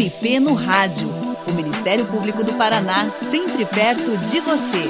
MP no Rádio. O Ministério Público do Paraná, sempre perto de você.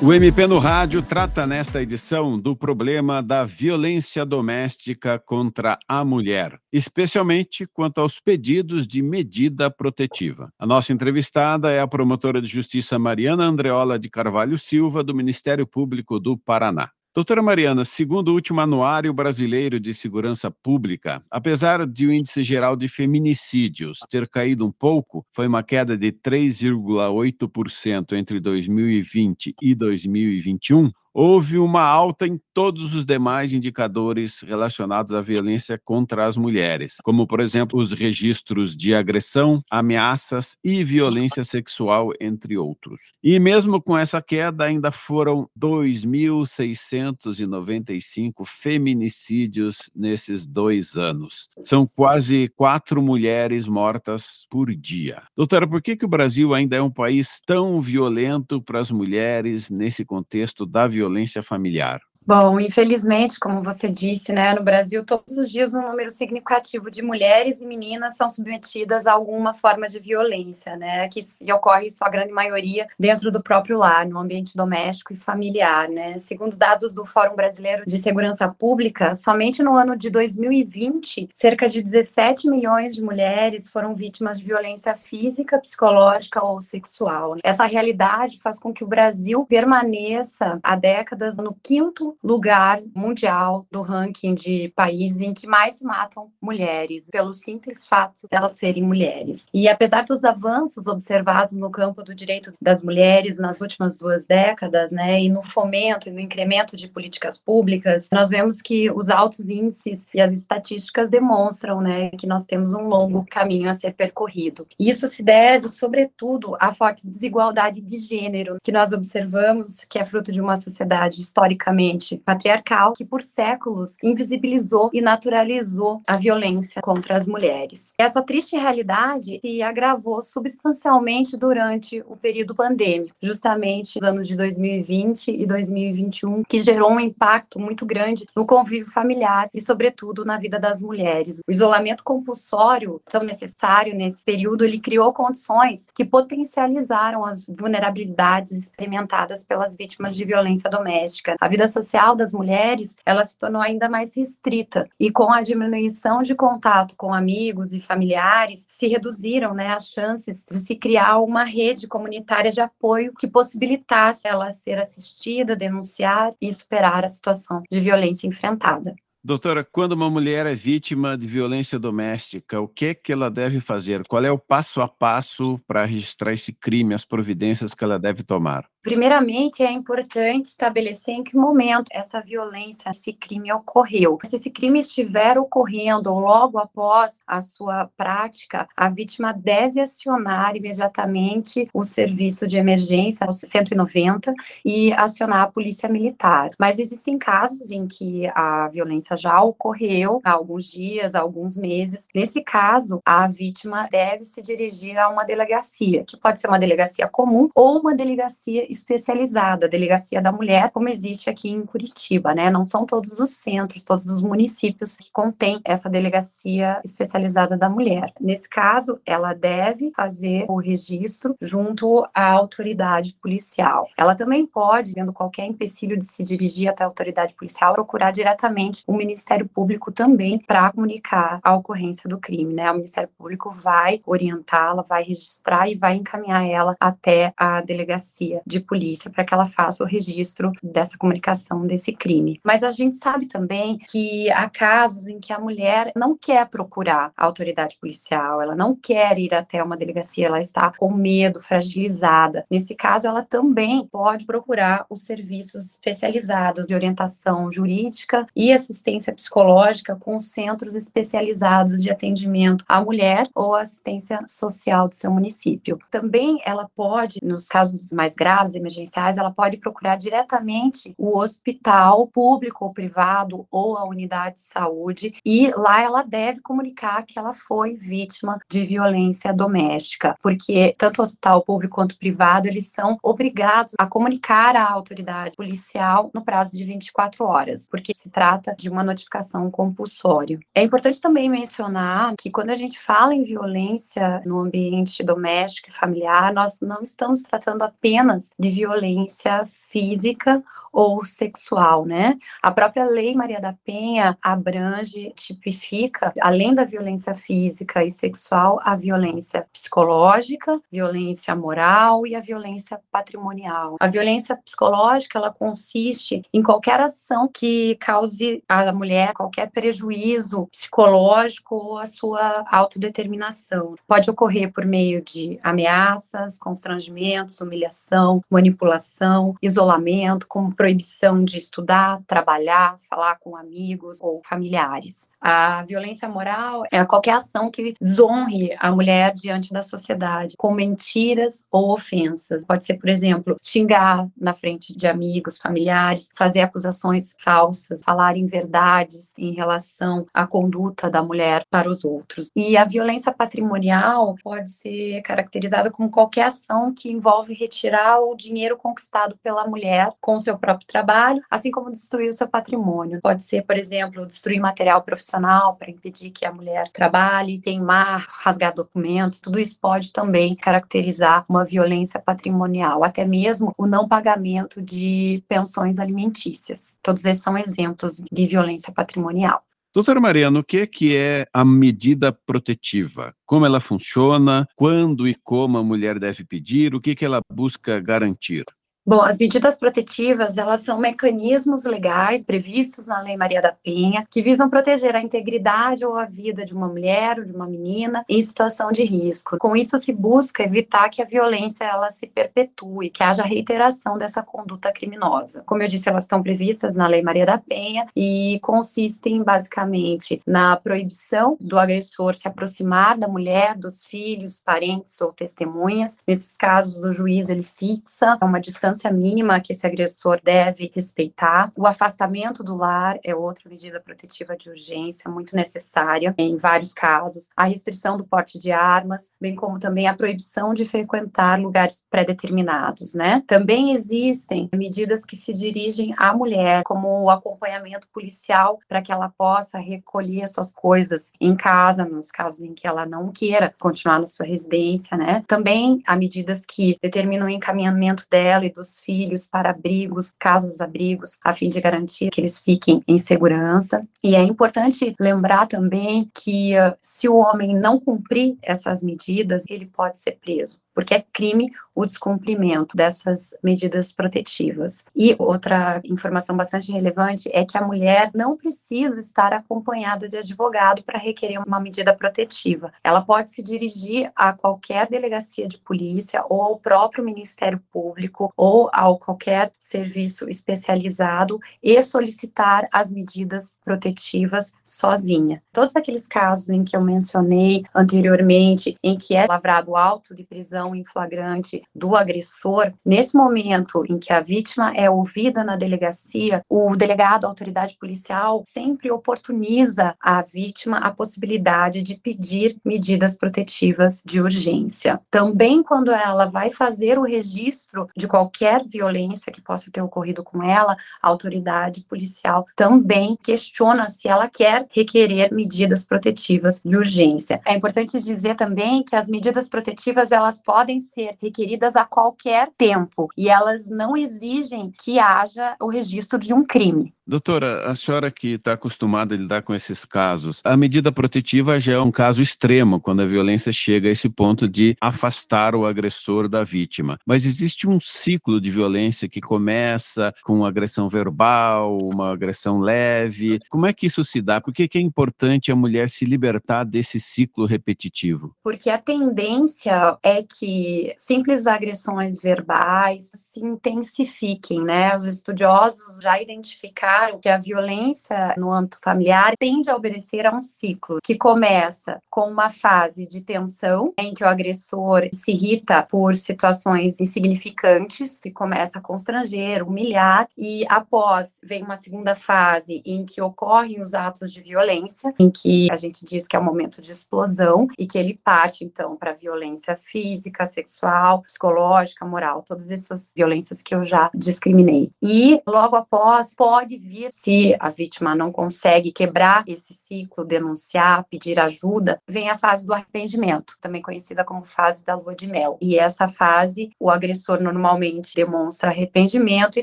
O MP no Rádio trata nesta edição do problema da violência doméstica contra a mulher, especialmente quanto aos pedidos de medida protetiva. A nossa entrevistada é a promotora de justiça Mariana Andreola de Carvalho Silva, do Ministério Público do Paraná. Doutora Mariana, segundo o último Anuário Brasileiro de Segurança Pública, apesar de o índice geral de feminicídios ter caído um pouco, foi uma queda de 3,8% entre 2020 e 2021, houve uma alta em todos os demais indicadores relacionados à violência contra as mulheres, como, por exemplo, os registros de agressão, ameaças e violência sexual, entre outros. E mesmo com essa queda, ainda foram 2.695 feminicídios nesses dois anos. São quase quatro mulheres mortas por dia. Doutora, por que, que o Brasil ainda é um país tão violento para as mulheres nesse contexto da violência? Violência familiar? Bom, infelizmente, como você disse, né, no Brasil, todos os dias um número significativo de mulheres e meninas são submetidas a alguma forma de violência, né, que ocorre, sua grande maioria, dentro do próprio lar, no ambiente doméstico e familiar, né. Segundo dados do Fórum Brasileiro de Segurança Pública, somente no ano de 2020, cerca de 17 milhões de mulheres foram vítimas de violência física, psicológica ou sexual. Essa realidade faz com que o Brasil permaneça há décadas no quinto lugar mundial do ranking de países em que mais matam mulheres, pelo simples fato de elas serem mulheres. E apesar dos avanços observados no campo do direito das mulheres nas últimas duas décadas, né, e no fomento e no incremento de políticas públicas, nós vemos que os altos índices e as estatísticas demonstram, né, que nós temos um longo caminho a ser percorrido. E isso se deve, sobretudo, à forte desigualdade de gênero que nós observamos, que é fruto de uma sociedade historicamente patriarcal que por séculos invisibilizou e naturalizou a violência contra as mulheres. Essa triste realidade se agravou substancialmente durante o período pandêmico, justamente nos anos de 2020 e 2021, que gerou um impacto muito grande no convívio familiar e, sobretudo, na vida das mulheres. O isolamento compulsório, tão necessário nesse período, ele criou condições que potencializaram as vulnerabilidades experimentadas pelas vítimas de violência doméstica. A vida social social das mulheres, ela se tornou ainda mais restrita. E com a diminuição de contato com amigos e familiares, se reduziram né, as chances de se criar uma rede comunitária de apoio que possibilitasse ela ser assistida, denunciar e superar a situação de violência enfrentada. Doutora, quando uma mulher é vítima de violência doméstica, o que é que ela deve fazer? Qual é o passo a passo para registrar esse crime, as providências que ela deve tomar? Primeiramente, é importante estabelecer em que momento essa violência, esse crime ocorreu. Se esse crime estiver ocorrendo logo após a sua prática, a vítima deve acionar imediatamente o serviço de emergência, o 190, e acionar a polícia militar. Mas existem casos em que a violência já ocorreu há alguns dias, há alguns meses. Nesse caso, a vítima deve se dirigir a uma delegacia, que pode ser uma delegacia comum ou uma delegacia especializada, a Delegacia da Mulher, como existe aqui em Curitiba, né? Não são todos os centros, todos os municípios que contêm essa delegacia especializada da mulher. Nesse caso, ela deve fazer o registro junto à autoridade policial. Ela também pode, vendo qualquer empecilho de se dirigir até a autoridade policial, procurar diretamente o Ministério Público também para comunicar a ocorrência do crime, né? O Ministério Público vai orientá-la, vai registrar e vai encaminhar ela até a delegacia de polícia para que ela faça o registro dessa comunicação desse crime. Mas a gente sabe também que há casos em que a mulher não quer procurar a autoridade policial, ela não quer ir até uma delegacia, ela está com medo, fragilizada. Nesse caso, ela também pode procurar os serviços especializados de orientação jurídica e assistência psicológica com centros especializados de atendimento à mulher ou assistência social do seu município. Também ela pode, nos casos mais graves, emergenciais, ela pode procurar diretamente o hospital público ou privado ou a unidade de saúde e lá ela deve comunicar que ela foi vítima de violência doméstica, porque tanto o hospital público quanto privado, eles são obrigados a comunicar à autoridade policial no prazo de 24 horas, porque se trata de uma notificação compulsória. É importante também mencionar que quando a gente fala em violência no ambiente doméstico e familiar, nós não estamos tratando apenas de violência física ou sexual, né? A própria Lei Maria da Penha abrange, tipifica, além da violência física e sexual, a violência psicológica, violência moral e a violência patrimonial. A violência psicológica, ela consiste em qualquer ação que cause à mulher qualquer prejuízo psicológico ou a sua autodeterminação. Pode ocorrer por meio de ameaças, constrangimentos, humilhação, manipulação, isolamento, como proibição de estudar, trabalhar, falar com amigos ou familiares. A violência moral é qualquer ação que desonre a mulher diante da sociedade, com mentiras ou ofensas. Pode ser, por exemplo, xingar na frente de amigos, familiares, fazer acusações falsas, falar inverdades em relação à conduta da mulher para os outros. E a violência patrimonial pode ser caracterizada como qualquer ação que envolve retirar o dinheiro conquistado pela mulher com seu próprio próprio trabalho, assim como destruir o seu patrimônio. Pode ser, por exemplo, destruir material profissional para impedir que a mulher trabalhe, queimar, rasgar documentos, tudo isso pode também caracterizar uma violência patrimonial, até mesmo o não pagamento de pensões alimentícias. Todos esses são exemplos de violência patrimonial. Doutora Mariana, o que, que é a medida protetiva? Como ela funciona? Quando e como a mulher deve pedir? O que, que ela busca garantir? Bom, as medidas protetivas, elas são mecanismos legais previstos na Lei Maria da Penha que visam proteger a integridade ou a vida de uma mulher ou de uma menina em situação de risco. Com isso se busca evitar que a violência ela se perpetue, que haja reiteração dessa conduta criminosa. Como eu disse, elas estão previstas na Lei Maria da Penha e consistem basicamente na proibição do agressor se aproximar da mulher, dos filhos, parentes ou testemunhas. Nesses casos, o juiz ele fixa uma distância distância mínima que esse agressor deve respeitar. O afastamento do lar é outra medida protetiva de urgência muito necessária em vários casos. A restrição do porte de armas, bem como também a proibição de frequentar lugares pré-determinados, né? Também existem medidas que se dirigem à mulher, como o acompanhamento policial para que ela possa recolher suas coisas em casa, nos casos em que ela não queira continuar na sua residência, né? Também há medidas que determinam o encaminhamento dela e do os filhos para abrigos, casas-abrigos, a fim de garantir que eles fiquem em segurança. E é importante lembrar também que uh, se o homem não cumprir essas medidas, ele pode ser preso porque é crime o descumprimento dessas medidas protetivas. E outra informação bastante relevante é que a mulher não precisa estar acompanhada de advogado para requerer uma medida protetiva. Ela pode se dirigir a qualquer delegacia de polícia ou ao próprio Ministério Público ou ao qualquer serviço especializado e solicitar as medidas protetivas sozinha. Todos aqueles casos em que eu mencionei anteriormente, em que é lavrado auto de prisão prisão em flagrante do agressor, nesse momento em que a vítima é ouvida na delegacia, o delegado, a autoridade policial, sempre oportuniza à vítima a possibilidade de pedir medidas protetivas de urgência. Também quando ela vai fazer o registro de qualquer violência que possa ter ocorrido com ela, a autoridade policial também questiona se ela quer requerer medidas protetivas de urgência. É importante dizer também que as medidas protetivas elas podem podem ser requeridas a qualquer tempo e elas não exigem que haja o registro de um crime. Doutora, a senhora que está acostumada a lidar com esses casos, a medida protetiva já é um caso extremo, quando a violência chega a esse ponto de afastar o agressor da vítima. Mas existe um ciclo de violência que começa com agressão verbal, uma agressão leve. Como é que isso se dá? Por que é importante a mulher se libertar desse ciclo repetitivo? Porque a tendência é que simples agressões verbais se intensifiquem, né? Os estudiosos já identificaram claro que a violência no âmbito familiar tende a obedecer a um ciclo que começa com uma fase de tensão, em que o agressor se irrita por situações insignificantes, que começa a constranger, humilhar, e após vem uma segunda fase em que ocorrem os atos de violência, em que a gente diz que é um momento de explosão e que ele parte então para violência física, sexual, psicológica, moral, todas essas violências que eu já discriminei. E logo após pode vir, se a vítima não consegue quebrar esse ciclo, denunciar, pedir ajuda, vem a fase do arrependimento, também conhecida como fase da lua de mel. E essa fase, o agressor normalmente demonstra arrependimento e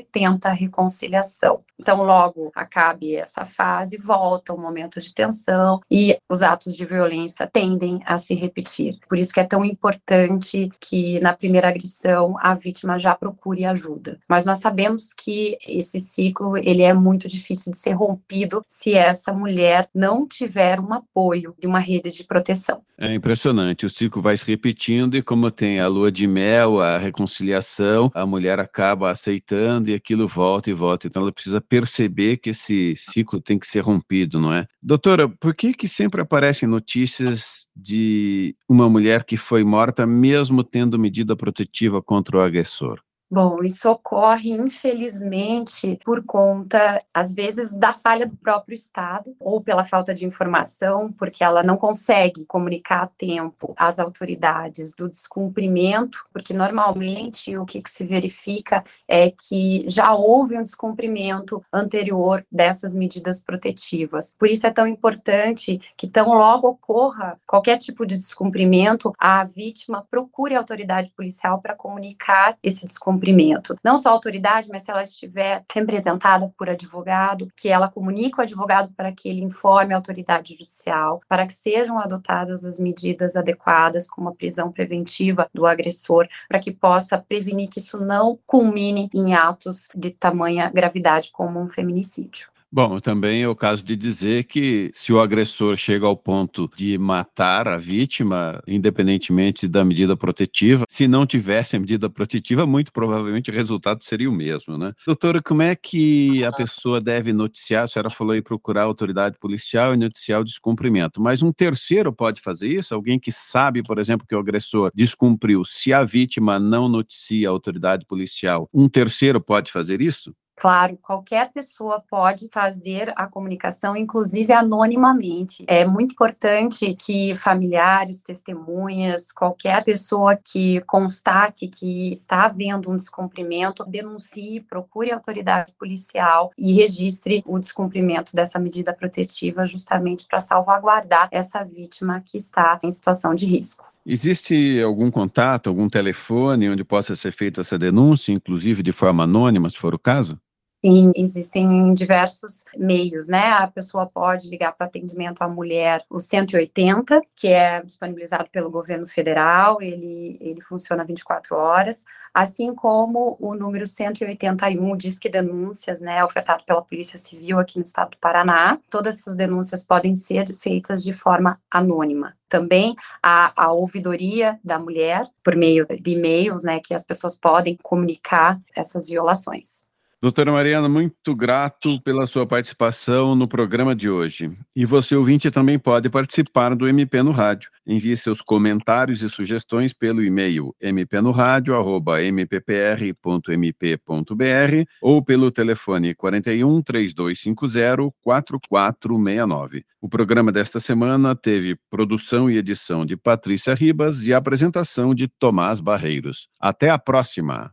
tenta reconciliação. Então, logo acabe essa fase, volta o momento de tensão e os atos de violência tendem a se repetir. Por isso que é tão importante que na primeira agressão a vítima já procure ajuda. Mas nós sabemos que esse ciclo ele é muito difícil de ser rompido se essa mulher não tiver um apoio de uma rede de proteção. É impressionante, o ciclo vai se repetindo e como tem a lua de mel, a reconciliação, a mulher acaba aceitando e aquilo volta e volta. Então ela precisa perceber que esse ciclo tem que ser rompido, não é? Doutora, por que que sempre aparecem notícias de uma mulher que foi morta mesmo tendo medida protetiva contra o agressor? Bom, isso ocorre, infelizmente, por conta, às vezes, da falha do próprio Estado, ou pela falta de informação, porque ela não consegue comunicar a tempo às autoridades do descumprimento, porque normalmente o que, que se verifica é que já houve um descumprimento anterior dessas medidas protetivas. Por isso é tão importante que, tão logo ocorra qualquer tipo de descumprimento, a vítima procure a autoridade policial para comunicar esse descumprimento cumprimento. Não só a autoridade, mas se ela estiver representada por advogado, que ela comunique o advogado para que ele informe a autoridade judicial, para que sejam adotadas as medidas adequadas, como a prisão preventiva do agressor, para que possa prevenir que isso não culmine em atos de tamanha gravidade como um feminicídio. Bom, também é o caso de dizer que se o agressor chega ao ponto de matar a vítima, independentemente da medida protetiva, se não tivesse a medida protetiva, muito provavelmente o resultado seria o mesmo, né? Doutora, como é que a pessoa deve noticiar? A senhora falou aí procurar a autoridade policial e noticiar o descumprimento, mas um terceiro pode fazer isso? Alguém que sabe, por exemplo, que o agressor descumpriu, se a vítima não noticia a autoridade policial, um terceiro pode fazer isso? Claro, qualquer pessoa pode fazer a comunicação, inclusive anonimamente. É muito importante que familiares, testemunhas, qualquer pessoa que constate que está havendo um descumprimento, denuncie, procure a autoridade policial e registre o descumprimento dessa medida protetiva, justamente para salvaguardar essa vítima que está em situação de risco. Existe algum contato, algum telefone onde possa ser feita essa denúncia, inclusive de forma anônima, se for o caso? Sim, existem diversos meios, né? A pessoa pode ligar para atendimento à mulher o 180, que é disponibilizado pelo governo federal, ele, ele funciona 24 horas, assim como o número 181, Disque Denúncias, né? Ofertado pela Polícia Civil aqui no estado do Paraná. Todas essas denúncias podem ser feitas de forma anônima também a, a ouvidoria da mulher por meio de e-mails, né, que as pessoas podem comunicar essas violações. Doutora Mariana, muito grato pela sua participação no programa de hoje. E você, ouvinte, também pode participar do MP no Rádio. Envie seus comentários e sugestões pelo e-mail mpnoradio.mppr.mp.br ou pelo telefone 41 3250 4469. O programa desta semana teve produção e edição de Patrícia Ribas e apresentação de Tomás Barreiros. Até a próxima!